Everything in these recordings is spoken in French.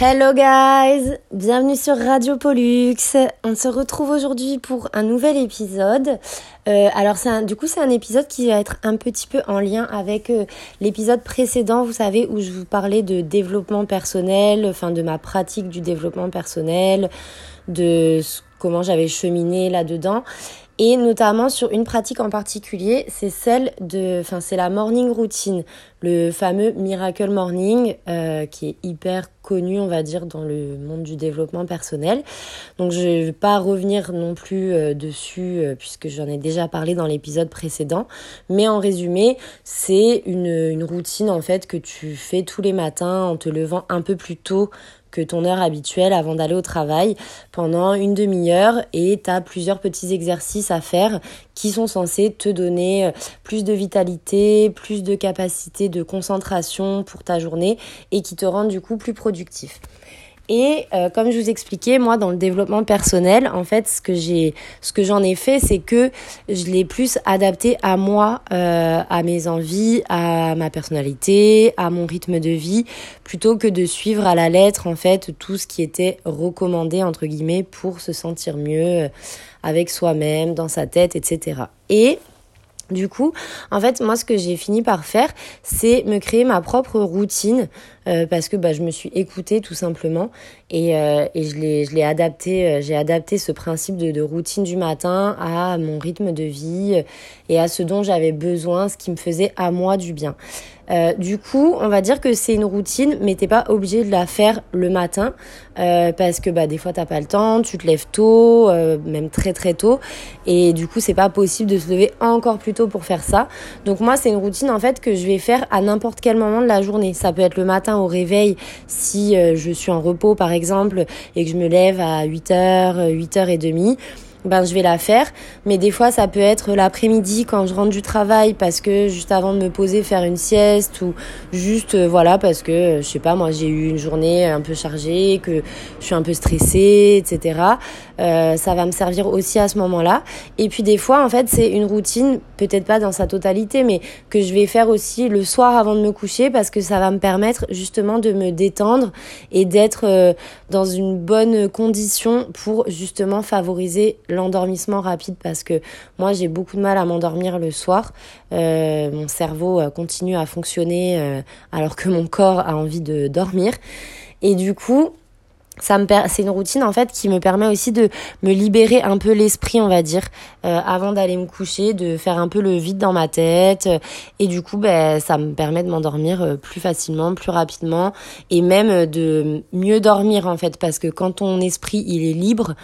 Hello guys, bienvenue sur Radio Pollux. On se retrouve aujourd'hui pour un nouvel épisode. Euh, alors c'est du coup c'est un épisode qui va être un petit peu en lien avec euh, l'épisode précédent, vous savez, où je vous parlais de développement personnel, enfin de ma pratique du développement personnel, de comment j'avais cheminé là-dedans et notamment sur une pratique en particulier, c'est celle de, enfin c'est la morning routine, le fameux miracle morning euh, qui est hyper connu, on va dire, dans le monde du développement personnel. Donc je ne vais pas revenir non plus euh, dessus euh, puisque j'en ai déjà parlé dans l'épisode précédent, mais en résumé, c'est une, une routine en fait que tu fais tous les matins en te levant un peu plus tôt que ton heure habituelle avant d'aller au travail pendant une demi-heure et tu as plusieurs petits exercices à faire qui sont censés te donner euh, plus de vitalité, plus de capacité de concentration pour ta journée et qui te rendent du coup plus productif. Et euh, comme je vous expliquais, moi, dans le développement personnel, en fait, ce que j'ai, ce que j'en ai fait, c'est que je l'ai plus adapté à moi, euh, à mes envies, à ma personnalité, à mon rythme de vie, plutôt que de suivre à la lettre, en fait, tout ce qui était recommandé entre guillemets pour se sentir mieux euh, avec soi-même, dans sa tête, etc. Et du coup, en fait, moi, ce que j'ai fini par faire, c'est me créer ma propre routine euh, parce que bah, je me suis écoutée tout simplement et, euh, et je l'ai adapté euh, j'ai adapté ce principe de, routine du matin à mon rythme de vie et à ce dont j'avais besoin, ce qui me faisait à moi du bien. Du coup, on va dire que c'est une routine, mais t'es pas obligé de la faire le matin parce que bah des fois t'as pas le temps, tu te lèves tôt, même très très tôt, et du coup c'est pas possible de se lever encore plus tôt pour faire ça. Donc moi c'est une routine en fait que je vais faire à n'importe quel moment de la journée. Ça peut être le matin au réveil si je suis en repos par exemple et que je me lève à 8h, 8h30 ben je vais la faire. Mais des fois, ça peut être l'après-midi quand je rentre du travail parce que juste avant de me poser, faire une sieste ou juste, euh, voilà, parce que, euh, je sais pas, moi, j'ai eu une journée un peu chargée, que je suis un peu stressée, etc. Euh, ça va me servir aussi à ce moment-là. Et puis des fois, en fait, c'est une routine, peut-être pas dans sa totalité, mais que je vais faire aussi le soir avant de me coucher parce que ça va me permettre justement de me détendre et d'être euh, dans une bonne condition pour justement favoriser l'endormissement rapide parce que moi j'ai beaucoup de mal à m'endormir le soir. Euh, mon cerveau euh, continue à fonctionner alors que mon corps a envie de dormir. Et du coup, ça me c'est une routine en fait qui me permet aussi de me libérer un peu l'esprit on va dire euh, avant d'aller me coucher de faire un peu le vide dans ma tête et du coup ben ça me permet de m'endormir euh, plus facilement plus rapidement et même de mieux dormir en fait parce que quand ton esprit il est libre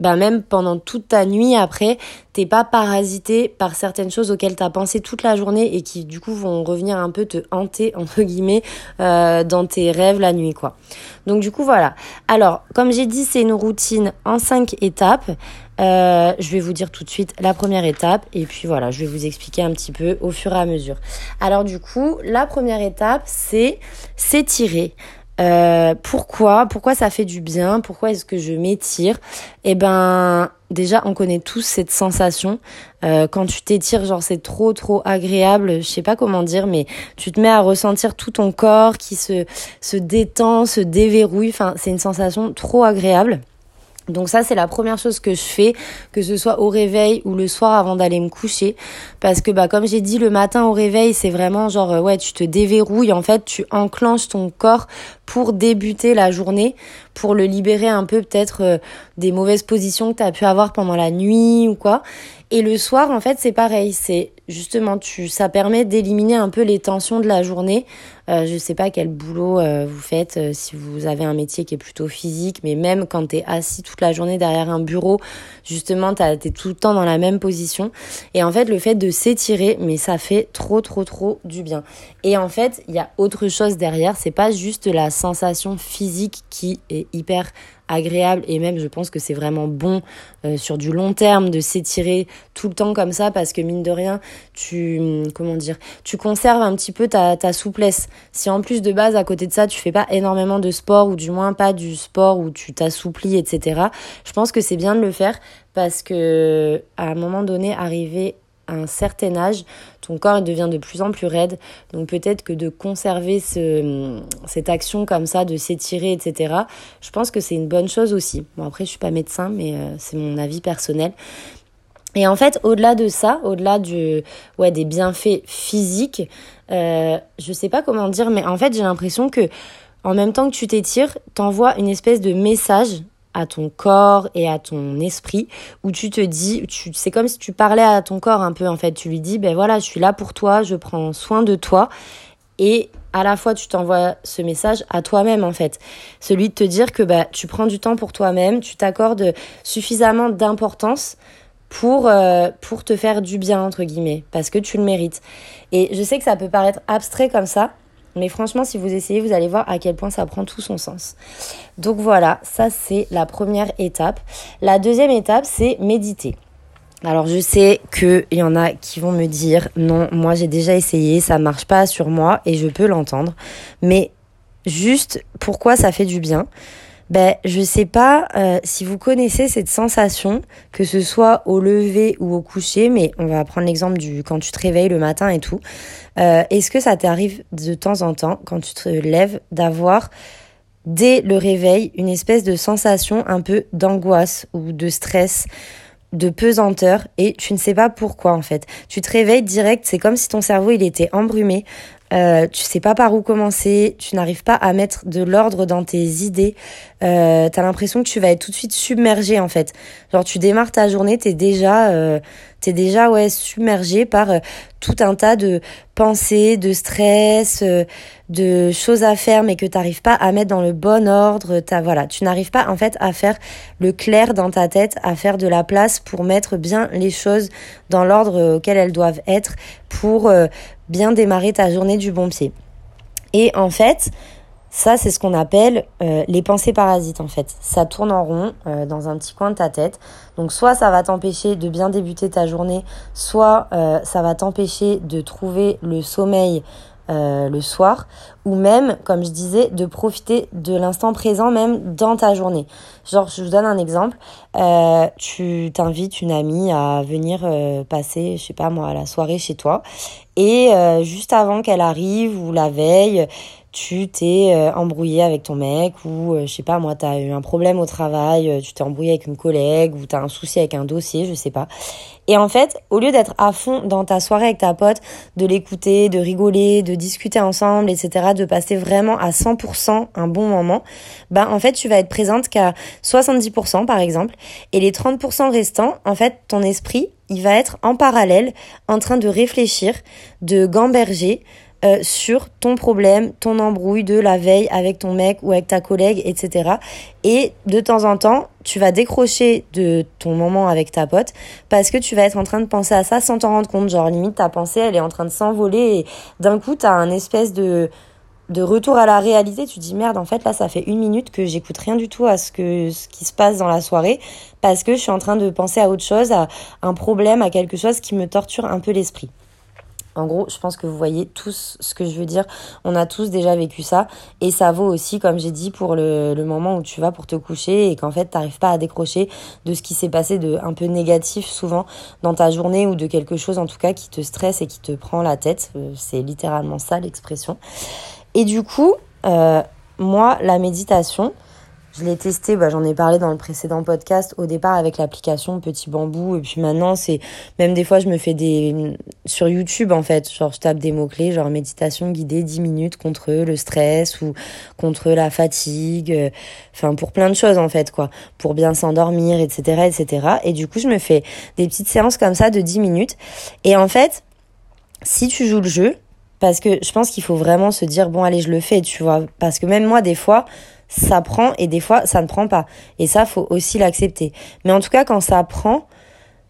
ben même pendant toute ta nuit après, t'es pas parasité par certaines choses auxquelles t'as pensé toute la journée et qui du coup vont revenir un peu te hanter entre guillemets euh, dans tes rêves la nuit quoi. Donc du coup voilà. Alors comme j'ai dit c'est une routine en cinq étapes. Euh, je vais vous dire tout de suite la première étape et puis voilà, je vais vous expliquer un petit peu au fur et à mesure. Alors du coup, la première étape, c'est s'étirer. Euh, pourquoi Pourquoi ça fait du bien Pourquoi est-ce que je m'étire? Eh ben, déjà, on connaît tous cette sensation. Euh, quand tu t'étires, genre c'est trop trop agréable. Je sais pas comment dire, mais tu te mets à ressentir tout ton corps qui se se détend, se déverrouille. Enfin, c'est une sensation trop agréable. Donc ça, c'est la première chose que je fais, que ce soit au réveil ou le soir avant d'aller me coucher. Parce que, bah, comme j'ai dit, le matin au réveil, c'est vraiment genre, euh, ouais, tu te déverrouilles, en fait, tu enclenches ton corps pour débuter la journée, pour le libérer un peu peut-être euh, des mauvaises positions que tu as pu avoir pendant la nuit ou quoi. Et le soir, en fait, c'est pareil. C'est justement, tu, ça permet d'éliminer un peu les tensions de la journée. Euh, je sais pas quel boulot euh, vous faites, euh, si vous avez un métier qui est plutôt physique, mais même quand tu es assis toute la journée derrière un bureau, justement, tu es tout le temps dans la même position. Et en fait, le fait de s'étirer, mais ça fait trop, trop, trop du bien. Et en fait, il y a autre chose derrière. C'est pas juste la sensation physique qui est hyper agréable. Et même je pense que c'est vraiment bon euh, sur du long terme de s'étirer tout le temps comme ça parce que mine de rien tu comment dire tu conserves un petit peu ta, ta souplesse. Si en plus de base à côté de ça tu fais pas énormément de sport ou du moins pas du sport où tu t'assouplis etc je pense que c'est bien de le faire parce que à un moment donné arriver un certain âge, ton corps devient de plus en plus raide. Donc peut-être que de conserver ce, cette action comme ça, de s'étirer, etc., je pense que c'est une bonne chose aussi. Bon, après, je suis pas médecin, mais euh, c'est mon avis personnel. Et en fait, au-delà de ça, au-delà du, des bienfaits physiques, euh, je sais pas comment dire, mais en fait, j'ai l'impression que en même temps que tu t'étires, t'envoies une espèce de message à ton corps et à ton esprit où tu te dis tu c'est comme si tu parlais à ton corps un peu en fait. Tu lui dis ben voilà je suis là pour toi je prends soin de toi. Et à la fois tu t'envoies ce message à toi-même en fait. Celui de te dire que bah tu prends du temps pour toi-même tu t'accordes suffisamment d'importance pour euh, pour te faire du bien entre guillemets parce que tu le mérites. Et je sais que ça peut paraître abstrait comme ça mais franchement, si vous essayez, vous allez voir à quel point ça prend tout son sens. Donc voilà, ça c'est la première étape. La deuxième étape, c'est méditer. Alors je sais qu'il y en a qui vont me dire non, moi j'ai déjà essayé, ça marche pas sur moi et je peux l'entendre. Mais juste pourquoi ça fait du bien? Ben, je sais pas euh, si vous connaissez cette sensation, que ce soit au lever ou au coucher, mais on va prendre l'exemple du quand tu te réveilles le matin et tout. Euh, Est-ce que ça t'arrive de temps en temps, quand tu te lèves, d'avoir dès le réveil une espèce de sensation un peu d'angoisse ou de stress de pesanteur et tu ne sais pas pourquoi en fait. Tu te réveilles direct, c'est comme si ton cerveau il était embrumé euh, tu sais pas par où commencer, tu n'arrives pas à mettre de l'ordre dans tes idées, euh, t'as l'impression que tu vas être tout de suite submergé en fait. Genre tu démarres ta journée, t'es déjà, euh, t'es déjà ouais submergé par euh, tout un tas de pensées, de stress, euh, de choses à faire mais que t'arrives pas à mettre dans le bon ordre. T'as voilà, tu n'arrives pas en fait à faire le clair dans ta tête, à faire de la place pour mettre bien les choses dans l'ordre auquel elles doivent être pour bien démarrer ta journée du bon pied. Et en fait, ça, c'est ce qu'on appelle euh, les pensées parasites, en fait. Ça tourne en rond euh, dans un petit coin de ta tête. Donc, soit ça va t'empêcher de bien débuter ta journée, soit euh, ça va t'empêcher de trouver le sommeil le soir, ou même, comme je disais, de profiter de l'instant présent même dans ta journée. Genre, je vous donne un exemple. tu t'invites une amie à venir passer, je sais pas moi, la soirée chez toi, et juste avant qu'elle arrive ou la veille, tu t'es euh, embrouillé avec ton mec ou euh, je sais pas moi tu as eu un problème au travail, euh, tu t'es embrouillé avec une collègue ou tu as un souci avec un dossier, je sais pas. Et en fait, au lieu d'être à fond dans ta soirée avec ta pote, de l'écouter, de rigoler, de discuter ensemble, etc., de passer vraiment à 100% un bon moment, ben en fait tu vas être présente qu'à 70% par exemple et les 30% restants, en fait ton esprit, il va être en parallèle en train de réfléchir, de gamberger, euh, sur ton problème, ton embrouille de la veille avec ton mec ou avec ta collègue, etc. Et de temps en temps, tu vas décrocher de ton moment avec ta pote parce que tu vas être en train de penser à ça sans t'en rendre compte. Genre, limite, ta pensée, elle est en train de s'envoler et d'un coup, t'as un espèce de de retour à la réalité, tu dis merde, en fait là ça fait une minute que j'écoute rien du tout à ce que ce qui se passe dans la soirée parce que je suis en train de penser à autre chose, à un problème, à quelque chose qui me torture un peu l'esprit. En gros, je pense que vous voyez tous ce que je veux dire. On a tous déjà vécu ça. Et ça vaut aussi, comme j'ai dit, pour le, moment où tu vas pour te coucher et qu'en fait, t'arrives pas à décrocher de ce qui s'est passé de un peu négatif souvent dans ta journée ou de quelque chose en tout cas qui te stresse et qui te prend la tête. Euh, c'est littéralement ça l'expression. Et du coup, euh, moi, la méditation, je l'ai testé, bah, j'en ai parlé dans le précédent podcast, au départ avec l'application Petit Bambou, et puis maintenant c'est, même des fois je me fais des, sur YouTube en fait, genre je tape des mots-clés, genre méditation guidée 10 minutes contre le stress ou contre la fatigue, euh, enfin pour plein de choses en fait quoi, pour bien s'endormir, etc., etc. Et du coup je me fais des petites séances comme ça de 10 minutes, et en fait, si tu joues le jeu, parce que je pense qu'il faut vraiment se dire bon allez je le fais, tu vois, parce que même moi des fois, ça prend et des fois ça ne prend pas. Et ça, faut aussi l'accepter. Mais en tout cas, quand ça prend,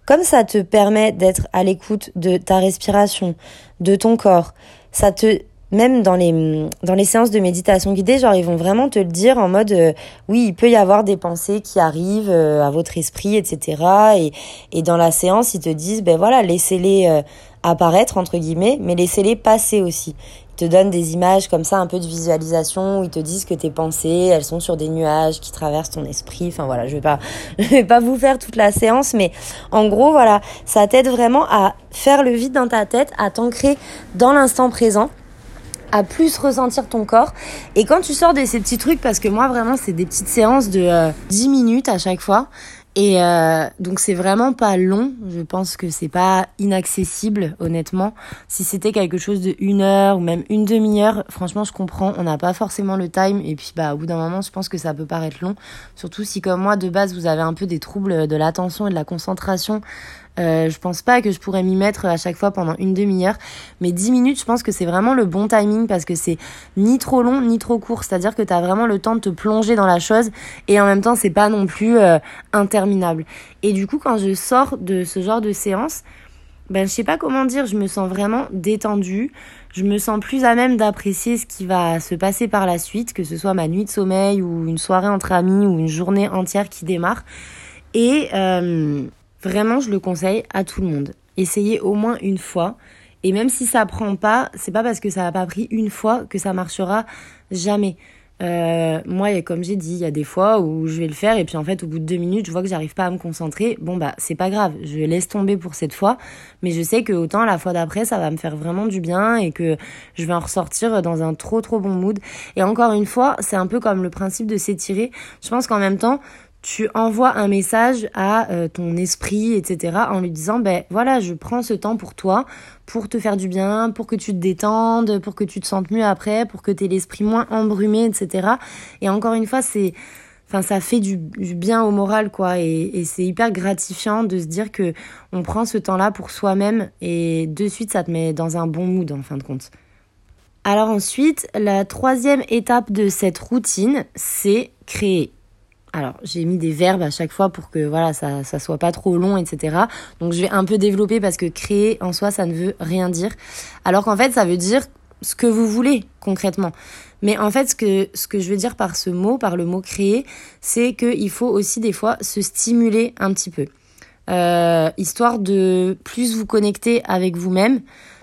comme ça te permet d'être à l'écoute de ta respiration, de ton corps, ça te même dans les dans les séances de méditation guidée, genre ils vont vraiment te le dire en mode euh, oui, il peut y avoir des pensées qui arrivent euh, à votre esprit, etc. Et et dans la séance, ils te disent ben voilà, laissez-les euh, apparaître entre guillemets, mais laissez-les passer aussi te donnent des images comme ça, un peu de visualisation, où ils te disent que tes pensées, elles sont sur des nuages qui traversent ton esprit. Enfin voilà, je vais pas, je vais pas vous faire toute la séance, mais en gros, voilà, ça t'aide vraiment à faire le vide dans ta tête, à t'ancrer dans l'instant présent à plus ressentir ton corps. Et quand tu sors de ces petits trucs, parce que moi vraiment c'est des petites séances de 10 euh, minutes à chaque fois, et euh, donc c'est vraiment pas long. Je pense que c'est pas inaccessible, honnêtement. Si c'était quelque chose de une heure ou même une demi-heure, franchement, je comprends. On n'a pas forcément le time. Et puis, bah, au bout d'un moment, je pense que ça peut paraître long. Surtout si, comme moi, de base, vous avez un peu des troubles de l'attention et de la concentration. Euh, je pense pas que je pourrais m'y mettre à chaque fois pendant une demi-heure. Mais 10 minutes, je pense que c'est vraiment le bon timing parce que c'est ni trop long ni trop court. C'est-à-dire que tu as vraiment le temps de te plonger dans la chose et en même temps, c'est pas non plus euh, interminable. Et du coup, quand je sors de ce genre de séance, ben je sais pas comment dire, je me sens vraiment détendue. Je me sens plus à même d'apprécier ce qui va se passer par la suite, que ce soit ma nuit de sommeil ou une soirée entre amis ou une journée entière qui démarre. Et euh, Vraiment, je le conseille à tout le monde. Essayez au moins une fois. Et même si ça prend pas, c'est pas parce que ça n'a pas pris une fois que ça marchera jamais. Euh, moi, comme j'ai dit, il y a des fois où je vais le faire et puis en fait, au bout de deux minutes, je vois que j'arrive pas à me concentrer. Bon bah, c'est pas grave, je laisse tomber pour cette fois, mais je sais que autant la fois d'après, ça va me faire vraiment du bien et que je vais en ressortir dans un trop trop bon mood. Et encore une fois, c'est un peu comme le principe de s'étirer. Je pense qu'en même temps, tu envoies un message à euh, ton esprit, etc., en lui disant, ben voilà, je prends ce temps pour toi, pour te faire du bien, pour que tu te détendes, pour que tu te sentes mieux après, pour que tu aies l'esprit moins embrumé, etc. Et encore une fois, c'est, enfin, ça fait du, bien au moral, quoi, et, et c'est hyper gratifiant de se dire que on prend ce temps-là pour soi-même, et de suite, ça te met dans un bon mood, en fin de compte. Alors ensuite, la troisième étape de cette routine, c'est créer. Alors, j'ai mis des verbes à chaque fois pour que voilà, ça ça soit pas trop long, etc. Donc, je vais un peu développer parce que créer en soi, ça ne veut rien dire. Alors qu'en fait, ça veut dire ce que vous voulez concrètement. Mais en fait, ce que ce que je veux dire par ce mot, par le mot créer, c'est qu'il faut aussi des fois se stimuler un petit peu, euh, histoire de plus vous connecter avec vous-même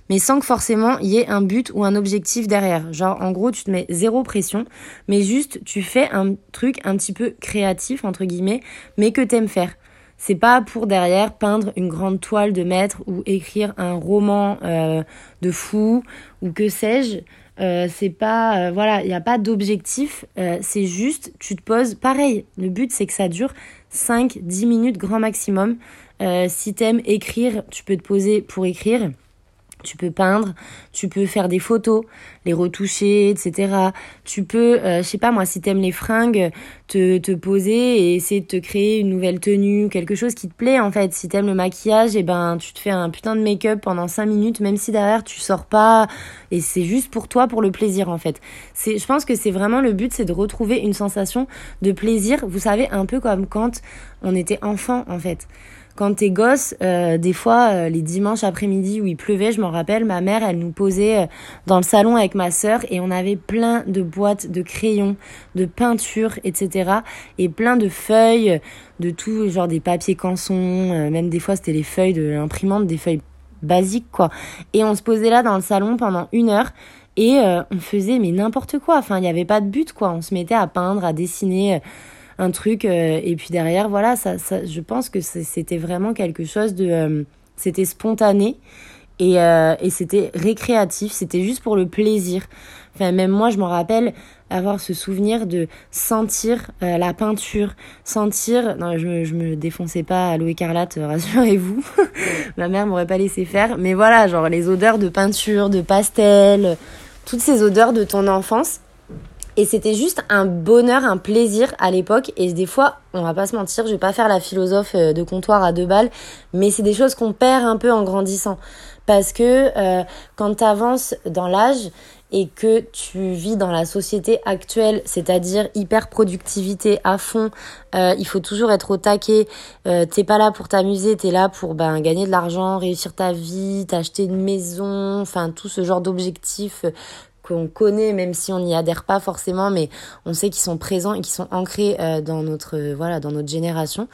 mais sans que forcément il y ait un but ou un objectif derrière. Genre, en gros, tu te mets zéro pression, mais juste tu fais un truc un petit peu créatif, entre guillemets, mais que t'aimes faire. C'est pas pour derrière peindre une grande toile de maître ou écrire un roman euh, de fou ou que sais-je. Euh, c'est pas euh, voilà il n'y a pas d'objectif euh, c'est juste tu te poses pareil le but c'est que ça dure 5 10 minutes grand maximum euh, si t'aimes écrire tu peux te poser pour écrire tu peux peindre, tu peux faire des photos, les retoucher, etc. Tu peux, euh, je sais pas moi, si t'aimes les fringues, te, te poser et essayer de te créer une nouvelle tenue, quelque chose qui te plaît en fait. Si t'aimes le maquillage, et eh ben tu te fais un putain de make-up pendant 5 minutes, même si derrière tu sors pas et c'est juste pour toi, pour le plaisir en fait. C'est, je pense que c'est vraiment le but, c'est de retrouver une sensation de plaisir. Vous savez, un peu comme quand on était enfant en fait quand t'es gosse, euh, des fois, euh, les dimanches après-midi où il pleuvait, je m'en rappelle, ma mère, elle nous posait euh, dans le salon avec ma sœur et on avait plein de boîtes de crayons, de peintures, etc. Et plein de feuilles, de tout, genre des papiers canson, même des fois c'était les feuilles de l'imprimante, des feuilles basiques, quoi. Et on se posait là dans le salon pendant une heure et on faisait mais n'importe quoi. Enfin, il n'y avait pas de but, quoi. On se mettait à peindre, à dessiner un truc. Euh, et puis derrière, voilà, ça, ça, je pense que c'était vraiment quelque chose de... Euh, c'était spontané et, euh, et c'était récréatif, c'était juste pour le plaisir. Enfin, même moi, je me rappelle avoir ce souvenir de sentir la peinture, sentir... Non, je, je me défonçais pas à l'eau écarlate, rassurez-vous. Ma mère m'aurait pas laissé faire. Mais voilà, genre les odeurs de peinture, de pastel, toutes ces odeurs de ton enfance. Et c'était juste un bonheur, un plaisir à l'époque. Et des fois, on va pas se mentir, je vais pas faire la philosophe euh, de comptoir à deux balles, mais c'est des choses qu'on perd un peu en grandissant. Parce que euh, quand tu avances dans l'âge et que tu vis dans la société actuelle, c'est-à-dire hyper productivité à fond, euh, il faut toujours être au taquet. Euh, t'es pas là pour t'amuser, t'es là pour ben gagner de l'argent, réussir ta vie, t'acheter une maison, enfin tout ce genre d'objectifs qu'on connaît, même si on n'y adhère pas forcément, mais on sait qu'ils sont présents et qu'ils sont ancrés euh, dans notre voilà dans notre génération.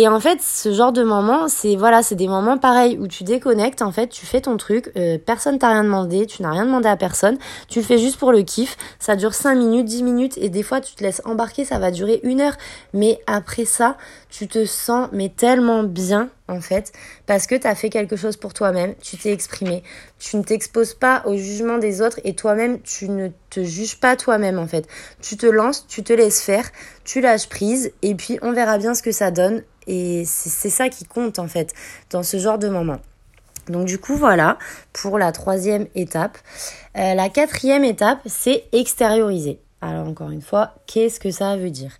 Et en fait, ce genre de moment, c'est voilà, c'est des moments pareils où tu déconnectes, en fait, tu fais ton truc, euh, personne t'a rien demandé, tu n'as rien demandé à personne, tu le fais juste pour le kiff, ça dure 5 minutes, 10 minutes, et des fois tu te laisses embarquer, ça va durer une heure, mais après ça, tu te sens mais tellement bien en fait, parce que tu as fait quelque chose pour toi-même, tu t'es exprimé, tu ne t'exposes pas au jugement des autres et toi-même, tu ne te juges pas toi-même en fait. Tu te lances, tu te laisses faire, tu lâches prise et puis on verra bien ce que ça donne et c'est ça qui compte en fait dans ce genre de moment. Donc du coup voilà pour la troisième étape. Euh, la quatrième étape c'est extérioriser. Alors encore une fois, qu'est-ce que ça veut dire?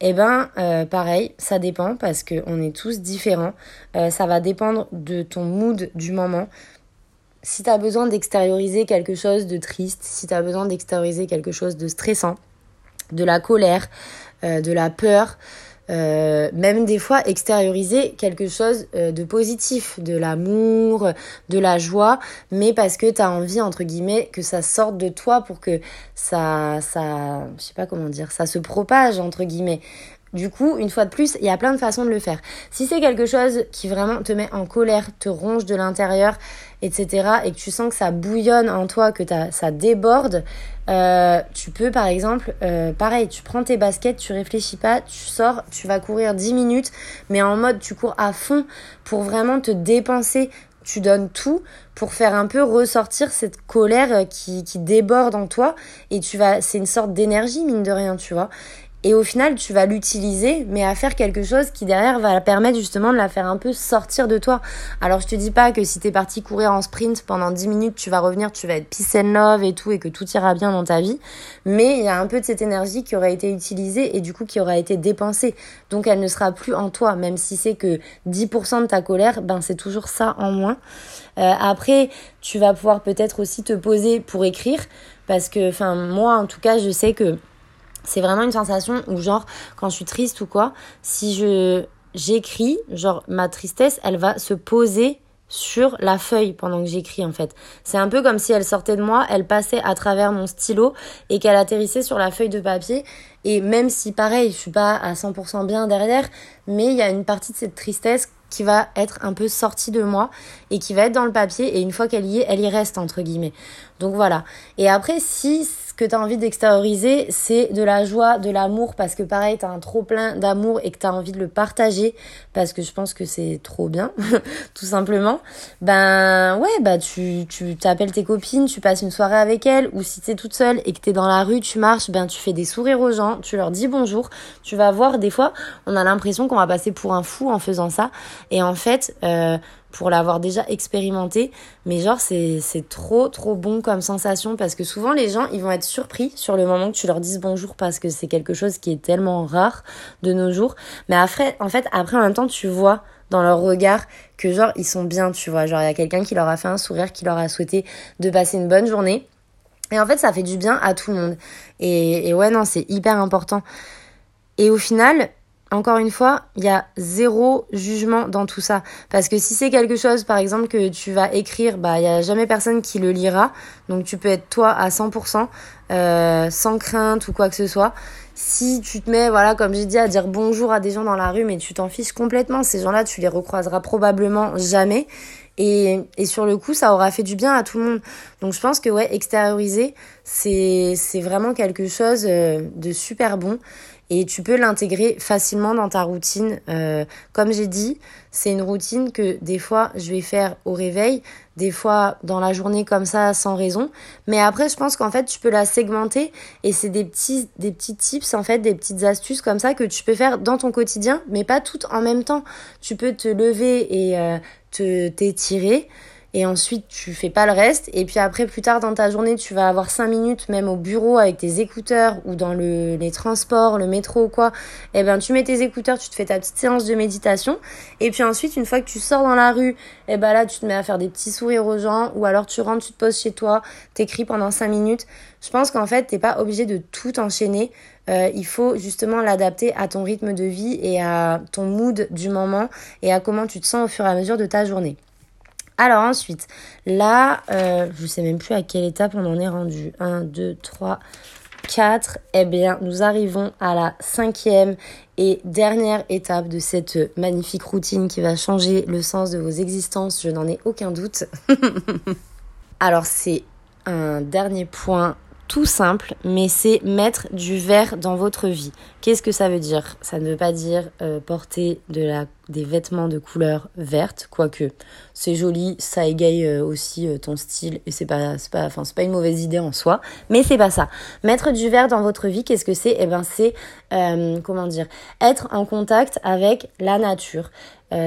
Eh ben, euh, pareil, ça dépend parce qu'on est tous différents. Euh, ça va dépendre de ton mood du moment. Si tu as besoin d'extérioriser quelque chose de triste, si tu as besoin d'extérioriser quelque chose de stressant, de la colère, euh, de la peur, euh, même des fois extérioriser quelque chose euh, de positif, de l'amour, de la joie, mais parce que tu as envie, entre guillemets, que ça sorte de toi pour que ça, ça, je sais pas comment dire, ça se propage, entre guillemets. Du coup, une fois de plus, il y a plein de façons de le faire. Si c'est quelque chose qui vraiment te met en colère, te ronge de l'intérieur, etc., et que tu sens que ça bouillonne en toi, que ça déborde, euh, tu peux par exemple, euh, pareil, tu prends tes baskets, tu réfléchis pas, tu sors, tu vas courir 10 minutes, mais en mode tu cours à fond pour vraiment te dépenser. Tu donnes tout pour faire un peu ressortir cette colère qui, qui déborde en toi et tu vas, c'est une sorte d'énergie mine de rien, tu vois. Et au final, tu vas l'utiliser, mais à faire quelque chose qui derrière va permettre justement de la faire un peu sortir de toi. Alors je te dis pas que si t'es parti courir en sprint pendant 10 minutes, tu vas revenir, tu vas être peace and love et tout, et que tout ira bien dans ta vie. Mais il y a un peu de cette énergie qui aura été utilisée et du coup qui aura été dépensée. Donc elle ne sera plus en toi, même si c'est que 10% de ta colère, ben c'est toujours ça en moins. Euh, après, tu vas pouvoir peut-être aussi te poser pour écrire, parce que, enfin moi en tout cas, je sais que c'est vraiment une sensation où genre quand je suis triste ou quoi, si je j'écris, genre ma tristesse, elle va se poser sur la feuille pendant que j'écris en fait. C'est un peu comme si elle sortait de moi, elle passait à travers mon stylo et qu'elle atterrissait sur la feuille de papier. Et même si pareil, je suis pas à 100% bien derrière, mais il y a une partie de cette tristesse qui va être un peu sortie de moi et qui va être dans le papier et une fois qu'elle y est, elle y reste entre guillemets. Donc voilà. Et après, si que tu envie d'extérioriser, c'est de la joie, de l'amour, parce que pareil, tu as un trop plein d'amour et que tu as envie de le partager, parce que je pense que c'est trop bien, tout simplement. Ben ouais, bah tu, tu t'appelles tes copines, tu passes une soirée avec elles, ou si tu es toute seule et que tu es dans la rue, tu marches, ben tu fais des sourires aux gens, tu leur dis bonjour, tu vas voir, des fois, on a l'impression qu'on va passer pour un fou en faisant ça, et en fait, euh, pour l'avoir déjà expérimenté. Mais genre, c'est, trop, trop bon comme sensation parce que souvent les gens, ils vont être surpris sur le moment que tu leur dises bonjour parce que c'est quelque chose qui est tellement rare de nos jours. Mais après, en fait, après, en même temps, tu vois dans leur regard que genre, ils sont bien, tu vois. Genre, il y a quelqu'un qui leur a fait un sourire, qui leur a souhaité de passer une bonne journée. Et en fait, ça fait du bien à tout le monde. Et, et ouais, non, c'est hyper important. Et au final, encore une fois, il y a zéro jugement dans tout ça. Parce que si c'est quelque chose, par exemple, que tu vas écrire, bah, il y a jamais personne qui le lira. Donc, tu peux être toi à 100%, euh, sans crainte ou quoi que ce soit. Si tu te mets, voilà, comme j'ai dit, à dire bonjour à des gens dans la rue, mais tu t'en fiches complètement, ces gens-là, tu les recroiseras probablement jamais. Et, et sur le coup, ça aura fait du bien à tout le monde. Donc, je pense que, ouais, extérioriser, c'est, c'est vraiment quelque chose euh, de super bon et tu peux l'intégrer facilement dans ta routine. Euh, comme j'ai dit, c'est une routine que des fois je vais faire au réveil, des fois dans la journée comme ça sans raison. Mais après, je pense qu'en fait, tu peux la segmenter et c'est des petits, des petits tips, en fait, des petites astuces comme ça que tu peux faire dans ton quotidien, mais pas toutes en même temps. Tu peux te lever et euh, te t'étirer et ensuite tu fais pas le reste et puis après plus tard dans ta journée tu vas avoir 5 minutes même au bureau avec tes écouteurs ou dans le, les transports, le métro ou quoi, et eh ben tu mets tes écouteurs, tu te fais ta petite séance de méditation et puis ensuite une fois que tu sors dans la rue, et eh ben là tu te mets à faire des petits sourires aux gens ou alors tu rentres, tu te poses chez toi, t'écris pendant 5 minutes. Je pense qu'en fait t'es pas obligé de tout enchaîner. Euh, il faut justement l'adapter à ton rythme de vie et à ton mood du moment et à comment tu te sens au fur et à mesure de ta journée. Alors ensuite, là, euh, je sais même plus à quelle étape on en est rendu. 1, 2, 3, 4, eh bien, nous arrivons à la cinquième et dernière étape de cette magnifique routine qui va changer le sens de vos existences, je n'en ai aucun doute. Alors c'est un dernier point tout simple, mais c'est mettre du vert dans votre vie. Qu'est-ce que ça veut dire? Ça ne veut pas dire euh, porter de la, des vêtements de couleur verte, quoique c'est joli, ça égaye euh, aussi euh, ton style et c'est pas, c'est pas, enfin c'est pas une mauvaise idée en soi, mais c'est pas ça. Mettre du vert dans votre vie, qu'est-ce que c'est? Eh ben c'est comment dire? Être en contact avec la nature.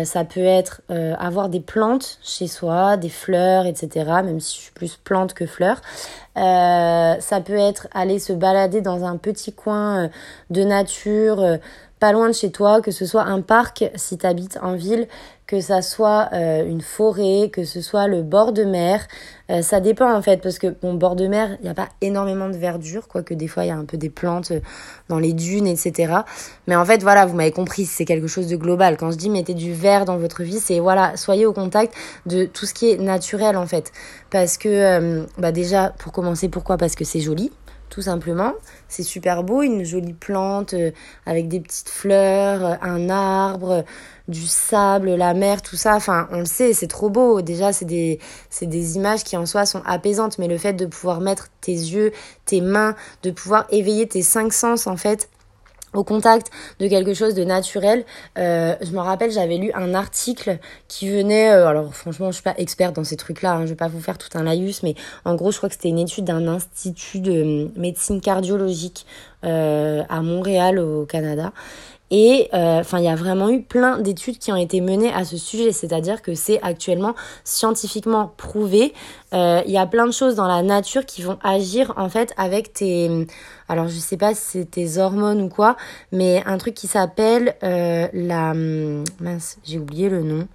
ça peut être avoir des plantes chez soi, des fleurs, etc. Même si je suis plus plante que fleurs. ça peut être aller se balader dans un petit coin de nature euh, pas loin de chez toi, que ce soit un parc si tu habites en ville, que ça soit euh, une forêt, que ce soit le bord de mer. Euh, ça dépend en fait, parce que bon, bord de mer, il n'y a pas énormément de verdure, quoique des fois il y a un peu des plantes dans les dunes, etc. Mais en fait, voilà, vous m'avez compris, c'est quelque chose de global. Quand je dis mettez du vert dans votre vie, c'est voilà, soyez au contact de tout ce qui est naturel en fait. Parce que, bah déjà, pour commencer, pourquoi? Parce que c'est joli tout simplement. C'est super beau, une jolie plante euh, avec des petites fleurs, euh, un arbre, du sable, la mer, tout ça. Enfin, on le sait, c'est trop beau. Déjà, c'est des, c'est des images qui en soi sont apaisantes, mais le fait de pouvoir mettre tes yeux, tes mains, de pouvoir éveiller tes cinq sens, en fait, au contact de quelque chose de naturel. Euh, je me rappelle, j'avais lu un article qui venait, euh, alors franchement, je suis pas experte dans ces trucs-là, hein, je vais pas vous faire tout un laïus, mais en gros, je crois que c'était une étude d'un institut de hum, médecine cardiologique euh, à Montréal, au Canada. Et euh, enfin, il y a vraiment eu plein d'études qui ont été menées à ce sujet, c'est-à-dire que c'est actuellement scientifiquement prouvé. Euh, il y a plein de choses dans la nature qui vont agir en fait avec tes, alors je sais pas si c'est tes hormones ou quoi, mais un truc qui s'appelle euh, la, mince, j'ai oublié le nom.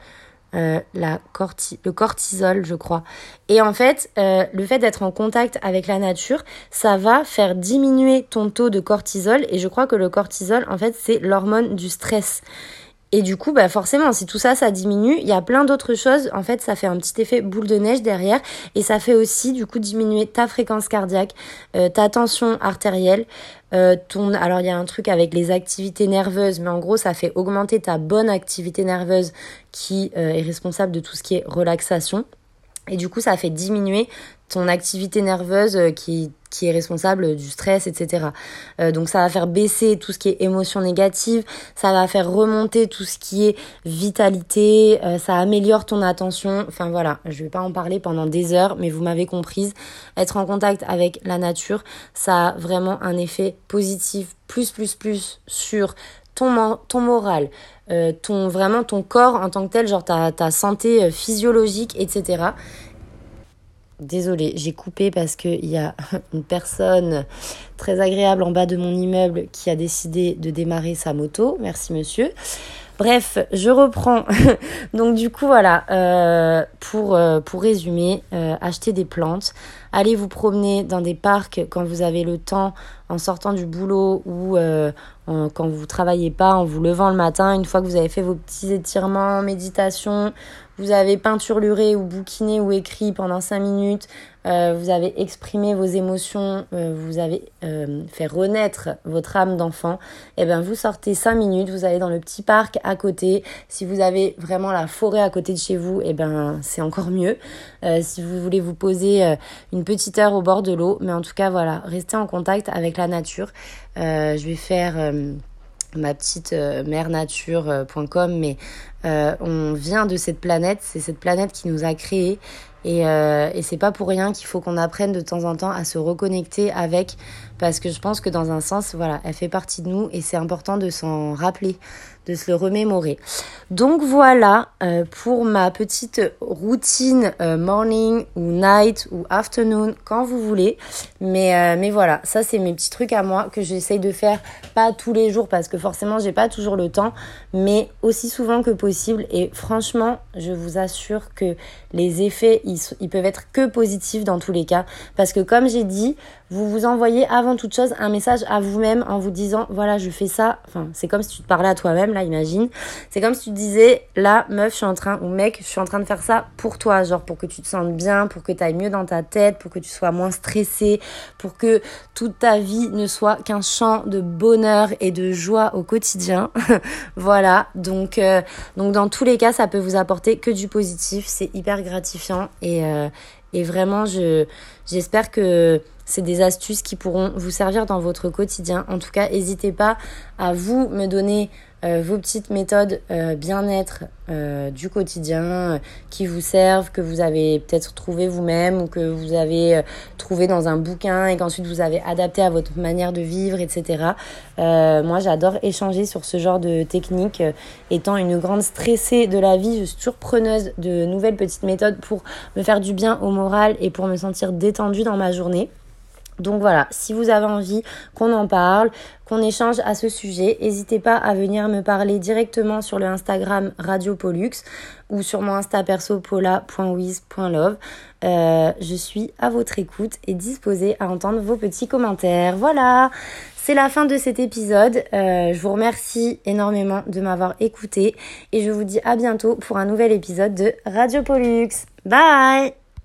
Euh, la corti le cortisol, je crois. Et en fait, euh, le fait d'être en contact avec la nature, ça va faire diminuer ton taux de cortisol. Et je crois que le cortisol, en fait, c'est l'hormone du stress. Et du coup, bah forcément, si tout ça, ça diminue, il y a plein d'autres choses. En fait, ça fait un petit effet boule de neige derrière. Et ça fait aussi, du coup, diminuer ta fréquence cardiaque, euh, ta tension artérielle. Euh. Alors, il y a un truc avec les activités nerveuses, mais en gros, ça fait augmenter ta bonne activité nerveuse qui euh, est responsable de tout ce qui est relaxation. Et du coup, ça fait diminuer ton activité nerveuse euh, qui, qui est responsable du stress, etc. Euh, donc ça va faire baisser tout ce qui est émotion négative, ça va faire remonter tout ce qui est vitalité, euh, ça améliore ton attention. Enfin voilà, je vais pas en parler pendant des heures, mais vous m'avez comprise. Être en contact avec la nature, ça a vraiment un effet positif, plus, plus, plus sur ton, moral, ton vraiment ton corps en tant que tel, genre ta, ta santé physiologique, etc. Désolée, j'ai coupé parce qu'il y a une personne très agréable en bas de mon immeuble qui a décidé de démarrer sa moto. Merci monsieur. Bref, je reprends. Donc du coup, voilà, euh, pour, euh, pour résumer, euh, acheter des plantes, allez vous promener dans des parcs quand vous avez le temps, en sortant du boulot ou quand vous travaillez pas, en vous levant le matin, une fois que vous avez fait vos petits étirements, méditation, vous avez peinturluré ou bouquiné ou écrit pendant cinq minutes, euh, vous avez exprimé vos émotions, euh, vous avez euh, fait renaître votre âme d'enfant, et eh bien vous sortez cinq minutes, vous allez dans le petit parc à côté. Si vous avez vraiment la forêt à côté de chez vous, et eh ben c'est encore mieux. si vous voulez vous poser une petite heure au bord de l'eau, mais en tout cas voilà, restez en contact avec la nature. je vais faire ma petite euh, nature.com mais euh, on vient de cette planète, c'est cette planète qui nous a créés euh, et c'est pas pour rien qu'il faut qu'on apprenne de temps en temps à se reconnecter avec parce que je pense que dans un sens, voilà, elle fait partie de nous et c'est important de s'en rappeler de se le remémorer. Donc voilà euh, pour ma petite routine euh, morning ou night ou afternoon quand vous voulez. Mais, euh, mais voilà, ça c'est mes petits trucs à moi que j'essaye de faire pas tous les jours parce que forcément j'ai pas toujours le temps, mais aussi souvent que possible. Et franchement, je vous assure que les effets, ils, ils peuvent être que positifs dans tous les cas. Parce que comme j'ai dit, vous vous envoyez avant toute chose un message à vous-même en vous disant, voilà, je fais ça. Enfin, c'est comme si tu te parlais à toi-même, là, imagine. C'est comme si tu disais, là, meuf, je suis en train, ou mec, je suis en train de faire ça pour toi, genre pour que tu te sentes bien, pour que tu ailles mieux dans ta tête, pour que tu sois moins stressé, pour que toute ta vie ne soit qu'un champ de bonheur et de joie au quotidien. voilà. Donc, euh, donc dans tous les cas, ça peut vous apporter que du positif. C'est hyper gratifiant et, euh, et vraiment, je, j'espère que c'est des astuces qui pourront vous servir dans votre quotidien. En tout cas, n'hésitez pas à vous me donner euh, vos petites méthodes euh, bien-être euh, du quotidien qui vous servent, que vous avez peut-être trouvé vous-même ou que vous avez trouvé dans un bouquin et qu'ensuite vous avez adapté à votre manière de vivre, etc. moi, j'adore échanger sur ce genre de techniques. étant une grande stressée de la vie, je suis toujours de nouvelles petites méthodes pour me faire du bien au moral et pour me sentir détendue dans ma journée. Donc voilà, si vous avez envie qu'on en parle, qu'on échange à ce sujet, n'hésitez pas à venir me parler directement sur le Instagram Radio Pollux ou sur mon Insta perso pola.wiz.love. Euh, je suis à votre écoute et disposée à entendre vos petits commentaires. Voilà, c'est la fin de cet épisode. Euh, je vous remercie énormément de m'avoir écouté et je vous dis à bientôt pour un nouvel épisode de Radio Pollux. Bye